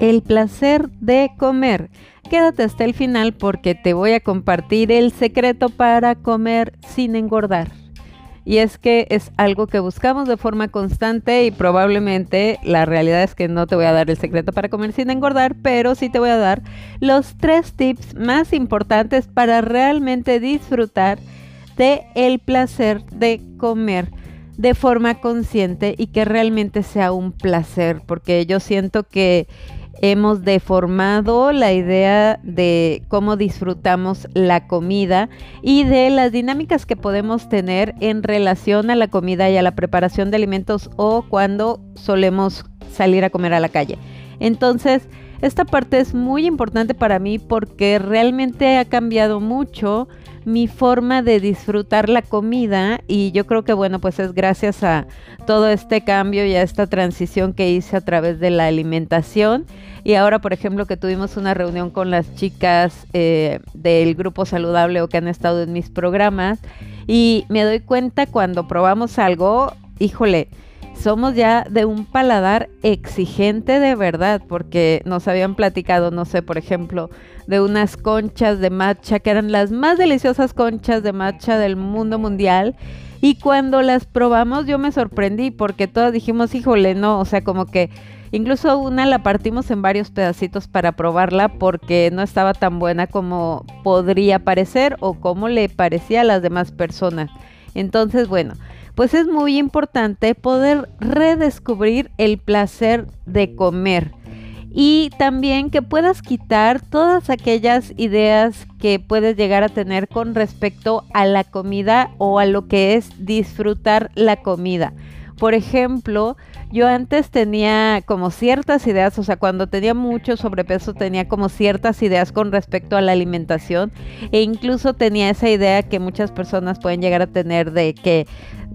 El placer de comer. Quédate hasta el final porque te voy a compartir el secreto para comer sin engordar y es que es algo que buscamos de forma constante y probablemente la realidad es que no te voy a dar el secreto para comer sin engordar, pero sí te voy a dar los tres tips más importantes para realmente disfrutar de el placer de comer de forma consciente y que realmente sea un placer, porque yo siento que hemos deformado la idea de cómo disfrutamos la comida y de las dinámicas que podemos tener en relación a la comida y a la preparación de alimentos o cuando solemos salir a comer a la calle. Entonces, esta parte es muy importante para mí porque realmente ha cambiado mucho mi forma de disfrutar la comida y yo creo que bueno, pues es gracias a todo este cambio y a esta transición que hice a través de la alimentación. Y ahora por ejemplo que tuvimos una reunión con las chicas eh, del grupo saludable o que han estado en mis programas y me doy cuenta cuando probamos algo, híjole, somos ya de un paladar exigente de verdad, porque nos habían platicado, no sé, por ejemplo, de unas conchas de matcha que eran las más deliciosas conchas de matcha del mundo mundial. Y cuando las probamos yo me sorprendí porque todas dijimos, híjole, no, o sea, como que incluso una la partimos en varios pedacitos para probarla porque no estaba tan buena como podría parecer o como le parecía a las demás personas. Entonces, bueno, pues es muy importante poder redescubrir el placer de comer y también que puedas quitar todas aquellas ideas que puedes llegar a tener con respecto a la comida o a lo que es disfrutar la comida. Por ejemplo, yo antes tenía como ciertas ideas, o sea, cuando tenía mucho sobrepeso tenía como ciertas ideas con respecto a la alimentación e incluso tenía esa idea que muchas personas pueden llegar a tener de que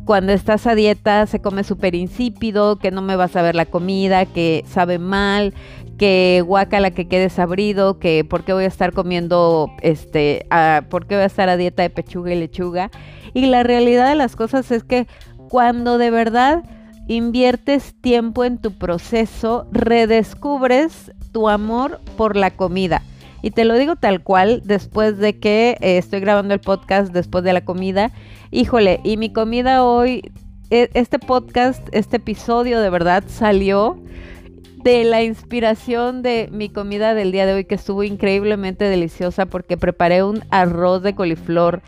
cuando estás a dieta se come súper insípido, que no me vas a ver la comida, que sabe mal, que guacala que quede sabrido, que por qué voy a estar comiendo, este, por qué voy a estar a dieta de pechuga y lechuga. Y la realidad de las cosas es que cuando de verdad inviertes tiempo en tu proceso, redescubres tu amor por la comida. Y te lo digo tal cual, después de que eh, estoy grabando el podcast después de la comida. Híjole, y mi comida hoy, e, este podcast, este episodio de verdad salió de la inspiración de mi comida del día de hoy que estuvo increíblemente deliciosa porque preparé un arroz de coliflor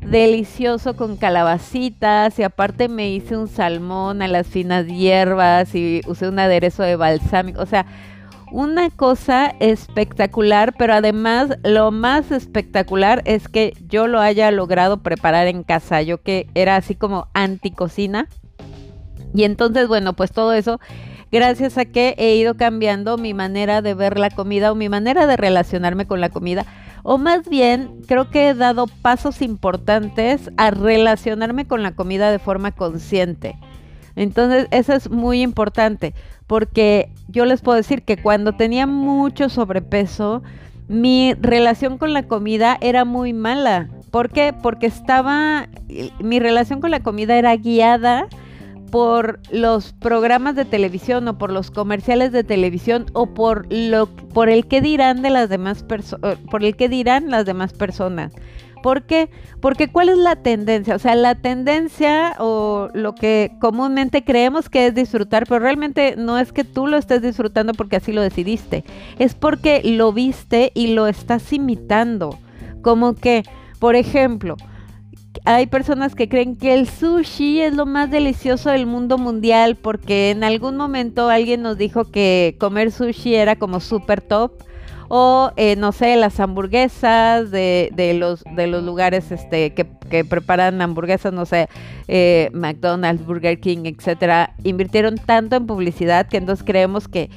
delicioso con calabacitas y aparte me hice un salmón a las finas hierbas y usé un aderezo de balsámico, o sea, una cosa espectacular, pero además lo más espectacular es que yo lo haya logrado preparar en casa, yo que era así como anticocina. Y entonces, bueno, pues todo eso gracias a que he ido cambiando mi manera de ver la comida o mi manera de relacionarme con la comida. O más bien, creo que he dado pasos importantes a relacionarme con la comida de forma consciente. Entonces, eso es muy importante, porque yo les puedo decir que cuando tenía mucho sobrepeso, mi relación con la comida era muy mala. ¿Por qué? Porque estaba, mi relación con la comida era guiada por los programas de televisión o por los comerciales de televisión o por lo por el que dirán de las demás personas eh, por el que dirán las demás personas. ¿Por qué? Porque ¿cuál es la tendencia? O sea, la tendencia o lo que comúnmente creemos que es disfrutar, pero realmente no es que tú lo estés disfrutando porque así lo decidiste, es porque lo viste y lo estás imitando. Como que, por ejemplo, hay personas que creen que el sushi es lo más delicioso del mundo mundial porque en algún momento alguien nos dijo que comer sushi era como super top o eh, no sé las hamburguesas de, de, los de los lugares este que, preparan hamburguesas no sé eh, McDonald's Burger King etcétera invirtieron tanto en publicidad que entonces creemos que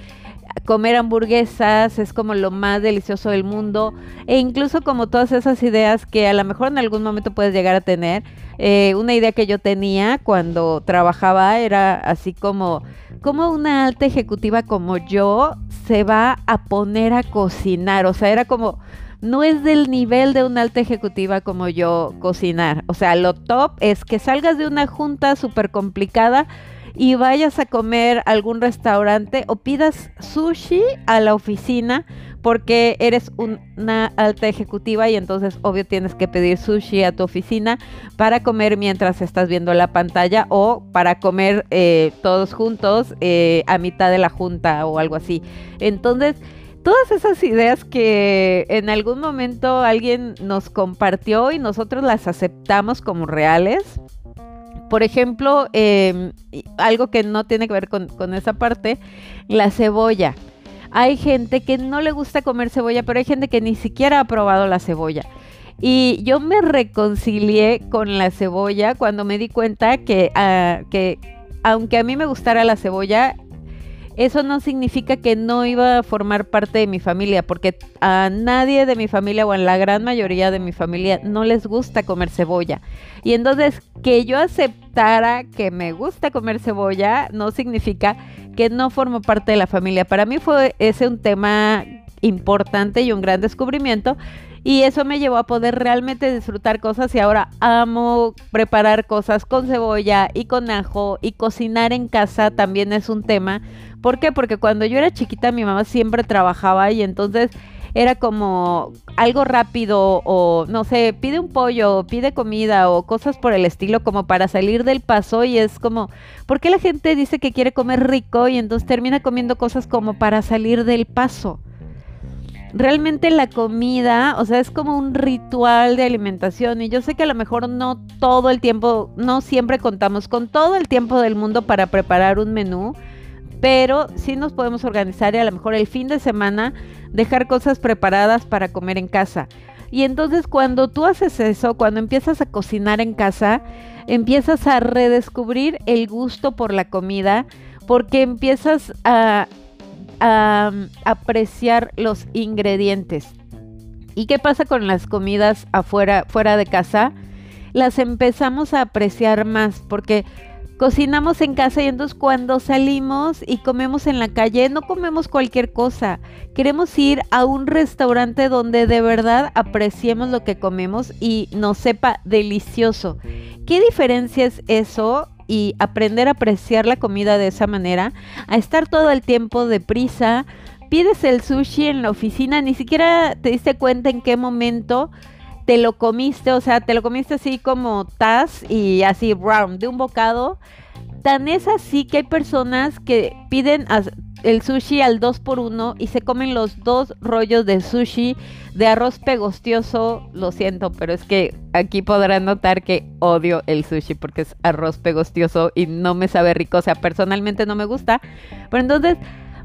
comer hamburguesas es como lo más delicioso del mundo e incluso como todas esas ideas que a lo mejor en algún momento puedes llegar a tener. Eh, una idea que yo tenía cuando trabajaba era así como, como una alta ejecutiva como yo se va a poner a cocinar, o sea, era como no es del nivel de una alta ejecutiva como yo cocinar. O sea, lo top es que salgas de una junta súper complicada y vayas a comer a algún restaurante o pidas sushi a la oficina porque eres una alta ejecutiva y entonces obvio tienes que pedir sushi a tu oficina para comer mientras estás viendo la pantalla o para comer eh, todos juntos eh, a mitad de la junta o algo así. Entonces, todas esas ideas que en algún momento alguien nos compartió y nosotros las aceptamos como reales. Por ejemplo, em, algo que no tiene que ver con, con esa parte, la cebolla. Hay gente que no le gusta comer cebolla, pero hay gente que ni siquiera ha probado la cebolla. Y yo me reconcilié con la cebolla cuando me di cuenta que, ah, que aunque a mí me gustara la cebolla, eso no significa que no iba a formar parte de mi familia, porque a nadie de mi familia o a la gran mayoría de mi familia no les gusta comer cebolla. Y entonces que yo aceptara que me gusta comer cebolla no significa que no formo parte de la familia. Para mí fue ese un tema importante y un gran descubrimiento. Y eso me llevó a poder realmente disfrutar cosas y ahora amo preparar cosas con cebolla y con ajo y cocinar en casa también es un tema. ¿Por qué? Porque cuando yo era chiquita mi mamá siempre trabajaba y entonces era como algo rápido o no sé, pide un pollo, pide comida o cosas por el estilo como para salir del paso y es como, ¿por qué la gente dice que quiere comer rico y entonces termina comiendo cosas como para salir del paso? Realmente la comida, o sea, es como un ritual de alimentación y yo sé que a lo mejor no todo el tiempo, no siempre contamos con todo el tiempo del mundo para preparar un menú, pero sí nos podemos organizar y a lo mejor el fin de semana dejar cosas preparadas para comer en casa. Y entonces cuando tú haces eso, cuando empiezas a cocinar en casa, empiezas a redescubrir el gusto por la comida, porque empiezas a, apreciar los ingredientes. ¿Y qué pasa con las comidas afuera, fuera de casa? Las empezamos a apreciar más, porque cocinamos en casa y entonces cuando salimos y comemos en la calle, no comemos cualquier cosa. Queremos ir a un restaurante donde de verdad apreciemos lo que comemos y nos sepa delicioso. ¿Qué diferencia es eso? Y aprender a apreciar la comida de esa manera, a estar todo el tiempo deprisa, pides el sushi en la oficina, ni siquiera te diste cuenta en qué momento te lo comiste, o sea, te lo comiste así como tas y así round de un bocado. Tan es así que hay personas que piden el sushi al 2 por 1 y se comen los dos rollos de sushi de arroz pegostioso. Lo siento, pero es que aquí podrán notar que odio el sushi porque es arroz pegostioso y no me sabe rico. O sea, personalmente no me gusta. Pero entonces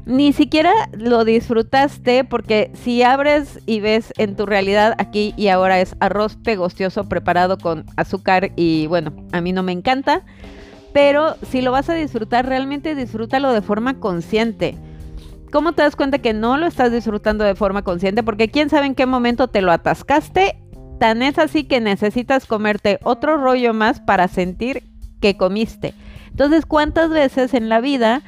ni siquiera lo disfrutaste porque si abres y ves en tu realidad aquí y ahora es arroz pegostioso preparado con azúcar y bueno, a mí no me encanta, pero si lo vas a disfrutar, realmente disfrútalo de forma consciente. ¿Cómo te das cuenta que no lo estás disfrutando de forma consciente? Porque quién sabe en qué momento te lo atascaste. Tan es así que necesitas comerte otro rollo más para sentir que comiste. Entonces, ¿cuántas veces en la vida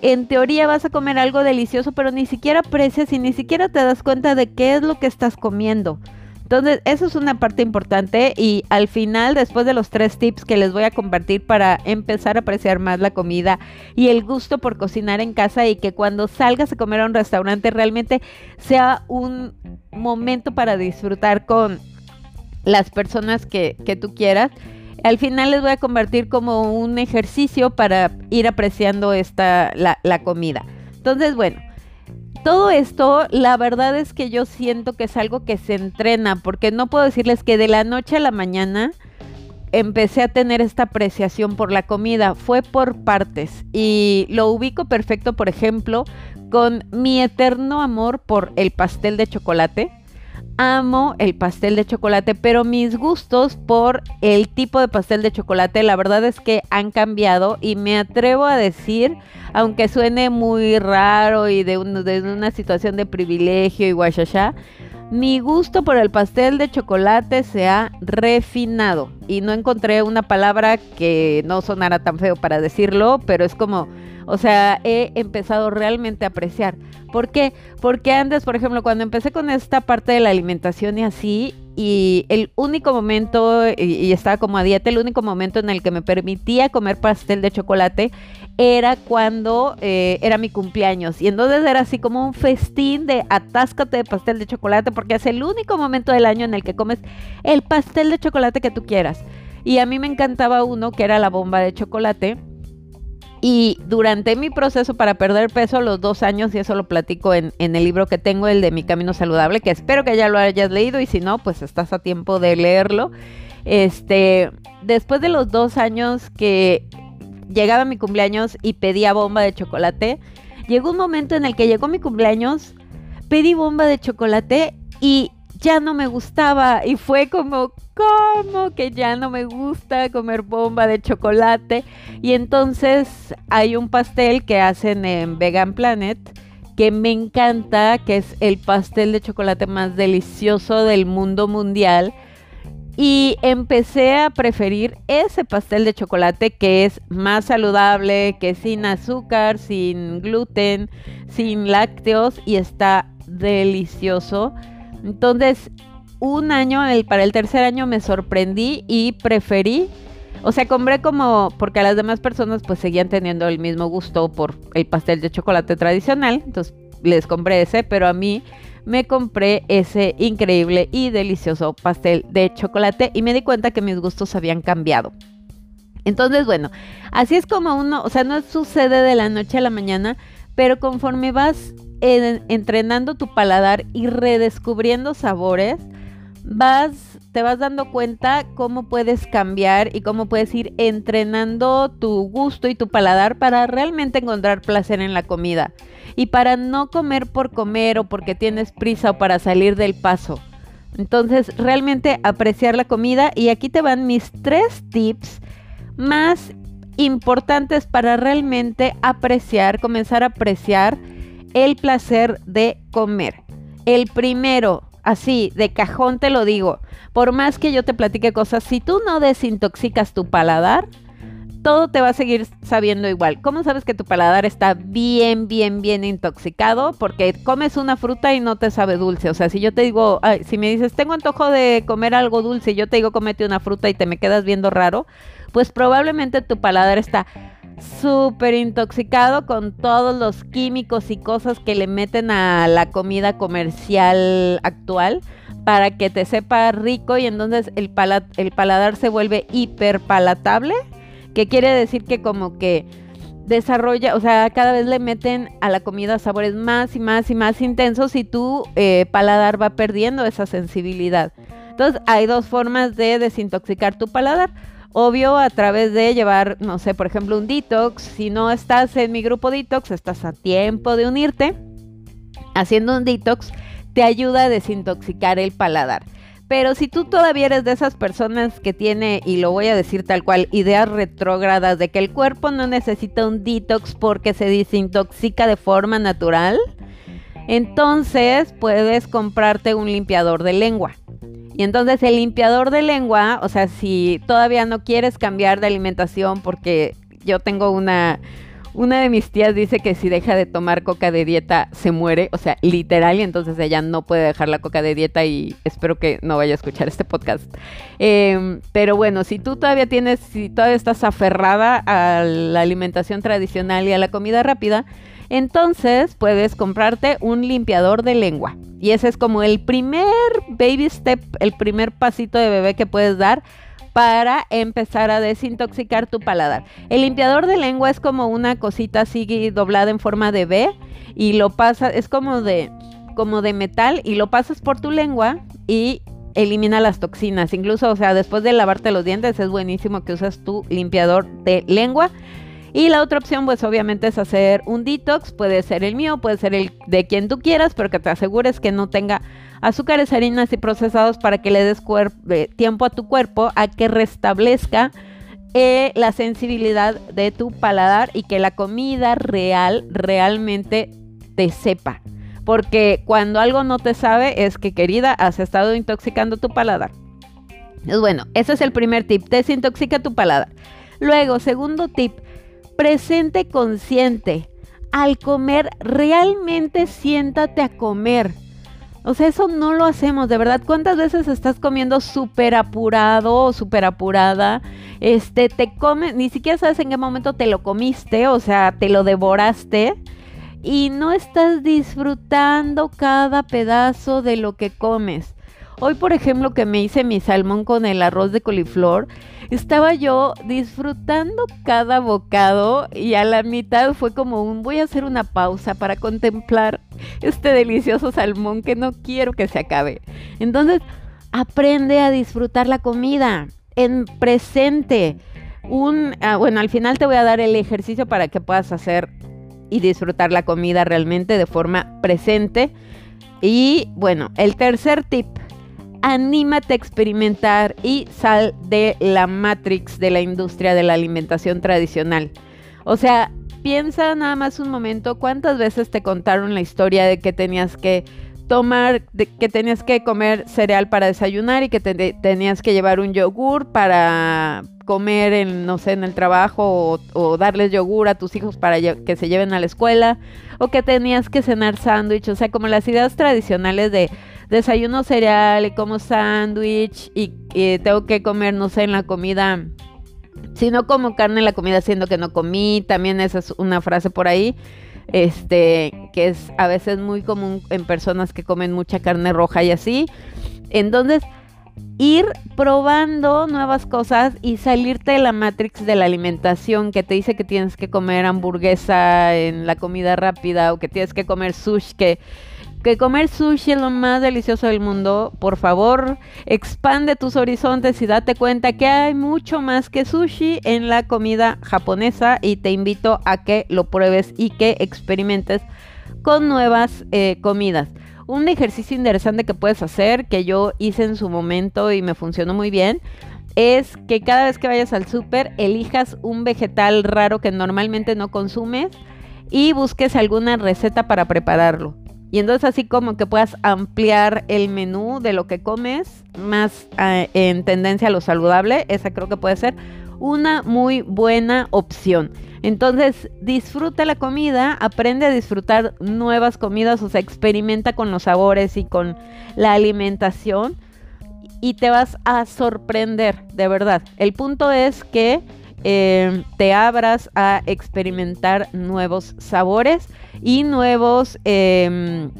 en teoría vas a comer algo delicioso, pero ni siquiera aprecias y ni siquiera te das cuenta de qué es lo que estás comiendo. Entonces, eso es una parte importante y al final, después de los tres tips que les voy a compartir para empezar a apreciar más la comida y el gusto por cocinar en casa y que cuando salgas a comer a un restaurante realmente sea un momento para disfrutar con las personas que, tú quieras al final les voy a convertir como un ejercicio para ir apreciando esta, la, la comida. Entonces, bueno, todo esto, la verdad es que yo siento que es algo que se entrena, porque no puedo decirles que de la noche a la mañana empecé a tener esta apreciación por la comida. Fue por partes y lo ubico perfecto, por ejemplo, con mi eterno amor por el pastel de chocolate amo el pastel de chocolate, pero mis gustos por el tipo de pastel de chocolate, la verdad es que han cambiado y me atrevo a decir, aunque suene muy raro y de, una situación de privilegio y guachachá, mi gusto por el pastel de chocolate se ha refinado y no encontré una palabra que no sonara tan feo para decirlo, pero es como o sea, he empezado realmente a apreciar. ¿Por qué? Porque antes, por ejemplo, cuando empecé con esta parte de la alimentación y así, y el único momento, y, estaba como a dieta, el único momento en el que me permitía comer pastel de chocolate era cuando eh, era mi cumpleaños. Y entonces era así como un festín de atáscate de pastel de chocolate porque es el único momento del año en el que comes el pastel de chocolate que tú quieras. Y a mí me encantaba uno que era la bomba de chocolate y durante mi proceso para perder peso, los dos años, y eso lo platico en, el libro que tengo, el de Mi Camino Saludable, que espero que ya lo hayas leído y si no, pues estás a tiempo de leerlo. Este, después de los dos años que llegaba mi cumpleaños y pedía bomba de chocolate, llegó un momento en el que llegó mi cumpleaños, pedí bomba de chocolate y ya no me gustaba y fue como, ¿cómo que ya no me gusta comer bomba de chocolate? Y entonces hay un pastel que hacen en Vegan Planet que me encanta, que es el pastel de chocolate más delicioso del mundo mundial. Y empecé a preferir ese pastel de chocolate que es más saludable, que sin azúcar, sin gluten, sin lácteos y está delicioso. Entonces, un año, para el tercer año me sorprendí y preferí, o sea, compré como, porque a las demás personas pues seguían teniendo el mismo gusto por el pastel de chocolate tradicional, entonces les compré ese, pero a mí me compré ese increíble y delicioso pastel de chocolate y me di cuenta que mis gustos habían cambiado. Entonces, bueno, así es como uno, o sea, no sucede de la noche a la mañana, pero conforme vas entrenando tu paladar y redescubriendo sabores, vas, te vas dando cuenta cómo puedes cambiar y cómo puedes ir entrenando tu gusto y tu paladar para realmente encontrar placer en la comida y para no comer por comer o porque tienes prisa o para salir del paso. Entonces, realmente apreciar la comida y aquí te van mis tres tips más importantes para realmente apreciar, comenzar a apreciar el placer de comer. El primero, así, de cajón te lo digo, por más que yo te platique cosas, si tú no desintoxicas tu paladar, todo te va a seguir sabiendo igual. ¿Cómo sabes que tu paladar está bien, bien, bien intoxicado? Porque comes una fruta y no te sabe dulce. O sea, si yo te digo, si me dices, tengo antojo de comer algo dulce y yo te digo, comete una fruta y te me quedas viendo raro, pues probablemente tu paladar está súper intoxicado con todos los químicos y cosas que le meten a la comida comercial actual para que te sepa rico y entonces el, el paladar se vuelve hiperpalatable, que quiere decir que como que desarrolla, o sea, cada vez le meten a la comida sabores más y más y más intensos y tu eh, paladar va perdiendo esa sensibilidad. Entonces hay dos formas de desintoxicar tu paladar Obvio, a través de llevar, no sé, por ejemplo, un detox. Si no estás en mi grupo detox, estás a tiempo de unirte. Haciendo un detox te ayuda a desintoxicar el paladar. Pero si tú todavía eres de esas personas que tiene, y lo voy a decir tal cual, ideas retrógradas de que el cuerpo no necesita un detox porque se desintoxica de forma natural, entonces puedes comprarte un limpiador de lengua. Y entonces el limpiador de lengua, o sea, si todavía no quieres cambiar de alimentación, porque yo tengo una, una de mis tías dice que si deja de tomar coca de dieta se muere, o sea, literal, y entonces ella no puede dejar la coca de dieta y espero que no vaya a escuchar este podcast. Em, pero bueno, si tú todavía tienes, si todavía estás aferrada a la alimentación tradicional y a la comida rápida, entonces puedes comprarte un limpiador de lengua. Y ese es como el primer baby step, el primer pasito de bebé que puedes dar para empezar a desintoxicar tu paladar. El limpiador de lengua es como una cosita así doblada en forma de B y lo pasas, es como de, como de metal y lo pasas por tu lengua y elimina las toxinas. Incluso, o sea, después de lavarte los dientes es buenísimo que uses tu limpiador de lengua y la otra opción, pues obviamente es hacer un detox, puede ser el mío, puede ser el de quien tú quieras, pero que te asegures que no tenga azúcares, harinas y procesados para que le des eh, tiempo a tu cuerpo a que restablezca eh, la sensibilidad de tu paladar y que la comida real realmente te sepa. Porque cuando algo no te sabe es que querida, has estado intoxicando tu paladar. Pues bueno, ese es el primer tip, desintoxica tu paladar. Luego, segundo tip, presente consciente. Al comer, realmente siéntate a comer. O sea, eso no lo hacemos, de verdad. ¿Cuántas veces estás comiendo súper apurado o súper apurada? Este, te comes, ni siquiera sabes en qué momento te lo comiste, o sea, te lo devoraste y no estás disfrutando cada pedazo de lo que comes. Hoy, por ejemplo, que me hice mi salmón con el arroz de coliflor, estaba yo disfrutando cada bocado y a la mitad fue como un voy a hacer una pausa para contemplar este delicioso salmón que no quiero que se acabe. Entonces, aprende a disfrutar la comida en presente. Un, ah, bueno, al final te voy a dar el ejercicio para que puedas hacer y disfrutar la comida realmente de forma presente. Y bueno, el tercer tip anímate a experimentar y sal de la matrix de la industria de la alimentación tradicional. O sea, piensa nada más un momento cuántas veces te contaron la historia de que tenías que tomar, de que tenías que comer cereal para desayunar y que tenías que llevar un yogur para comer en, no sé, en el trabajo o, o darles yogur a tus hijos para que se lleven a la escuela o que tenías que cenar sándwich, o sea, como las ideas tradicionales de desayuno cereal y como sándwich y, tengo que comer, no sé, en la comida. Si no como carne en la comida, siendo que no comí, también esa es una frase por ahí, este, que es a veces muy común en personas que comen mucha carne roja y así. Entonces, ir probando nuevas cosas y salirte de la matrix de la alimentación que te dice que tienes que comer hamburguesa en la comida rápida o que tienes que comer sushi que que comer sushi es lo más delicioso del mundo. Por favor, expande tus horizontes y date cuenta que hay mucho más que sushi en la comida japonesa y te invito a que lo pruebes y que experimentes con nuevas eh, comidas. Un ejercicio interesante que puedes hacer, que yo hice en su momento y me funcionó muy bien, es que cada vez que vayas al súper elijas un vegetal raro que normalmente no consumes y busques alguna receta para prepararlo. Y entonces así como que puedas ampliar el menú de lo que comes, más eh, en tendencia a lo saludable, esa creo que puede ser una muy buena opción. Entonces disfruta la comida, aprende a disfrutar nuevas comidas, o sea, experimenta con los sabores y con la alimentación y te vas a sorprender, de verdad. El punto es que eh, te abras a experimentar nuevos sabores y nuevos, em,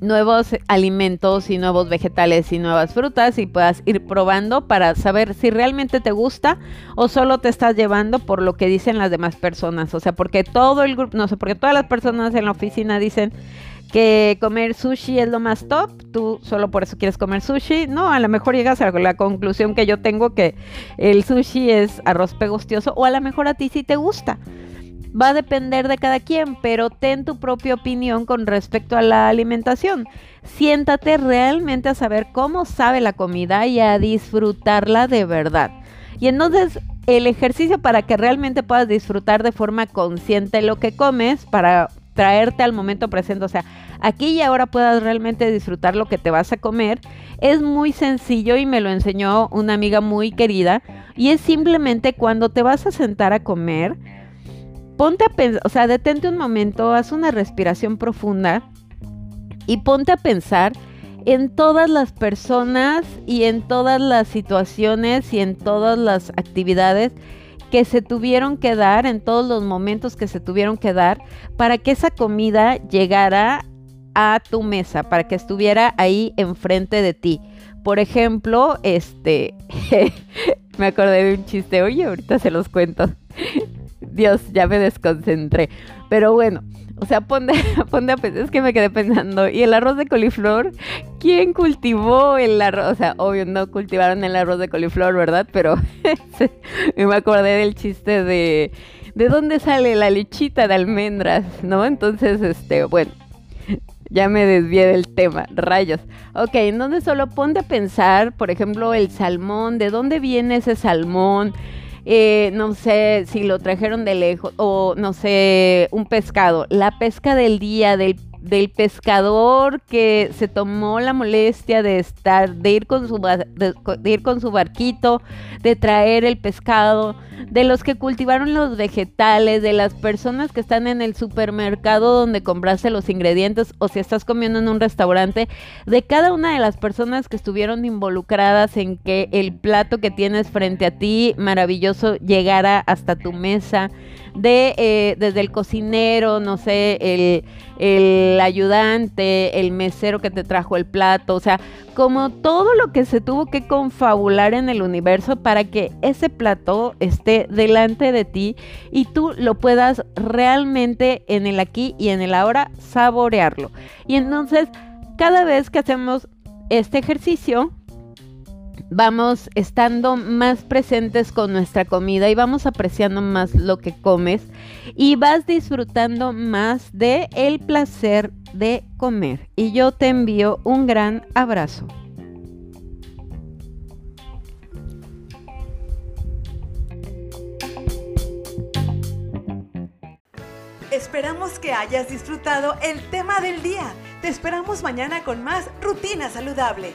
nuevos alimentos y nuevos vegetales y nuevas frutas y puedas ir probando para saber si realmente te gusta o solo te estás llevando por lo que dicen las demás personas. O sea, porque todo el grupo, no sé, porque todas las personas en la oficina dicen que comer sushi es lo más top, tú solo por eso quieres comer sushi. No, a lo mejor llegas a la conclusión que yo tengo que el sushi es arroz pegostioso o a lo mejor a ti sí te gusta. Va a depender de cada quien, pero ten tu propia opinión con respecto a la alimentación. Siéntate realmente a saber cómo sabe la comida y a disfrutarla de verdad. Y entonces el ejercicio para que realmente puedas disfrutar de forma consciente lo que comes, para traerte al momento presente, o sea, aquí y ahora puedas realmente disfrutar lo que te vas a comer, es muy sencillo y me lo enseñó una amiga muy querida y es simplemente cuando te vas a sentar a comer, ponte a pensar, o sea, detente un momento, haz una respiración profunda y ponte a pensar en todas las personas y en todas las situaciones y en todas las actividades que se tuvieron que dar, en todos los momentos que se tuvieron que dar, para que esa comida llegara a tu mesa, para que estuviera ahí enfrente de ti. Por ejemplo, este, me acordé de un chiste, oye, ahorita se los cuento. Dios, ya me desconcentré. Pero bueno, o sea, ponte, ponte a pensar, es que me quedé pensando, ¿y el arroz de coliflor? ¿Quién cultivó el arroz? O sea, obvio, no cultivaron el arroz de coliflor, ¿verdad? Pero me acordé del chiste de, ¿de dónde sale la lechita de almendras? ¿No? Entonces, este, bueno, ya me desvié del tema, rayos. Ok, entonces solo ponte a pensar, por ejemplo, el salmón, ¿de dónde viene ese salmón? Eh, no sé si lo trajeron de lejos, o no sé, un pescado. La pesca del día, del, del pescador que se tomó la molestia de estar, de ir con su, de ir con su barquito, de traer el pescado, de los que cultivaron los vegetales, de las personas que están en el supermercado donde compraste los ingredientes o si estás comiendo en un restaurante, de cada una de las personas que estuvieron involucradas en que el plato que tienes frente a ti maravilloso llegara hasta tu mesa, de eh, desde el cocinero, no sé, el, el ayudante, el mesero que te trajo el plato, o sea, como todo lo que se tuvo que confabular en el universo para que ese plato esté delante de ti y tú lo puedas realmente en el aquí y en el ahora saborearlo. Y entonces, cada vez que hacemos este ejercicio, vamos estando más presentes con nuestra comida y vamos apreciando más lo que comes y vas disfrutando más de el placer de comer. Y yo te envío un gran abrazo. Esperamos que hayas disfrutado el tema del día. Te esperamos mañana con más Rutina Saludable.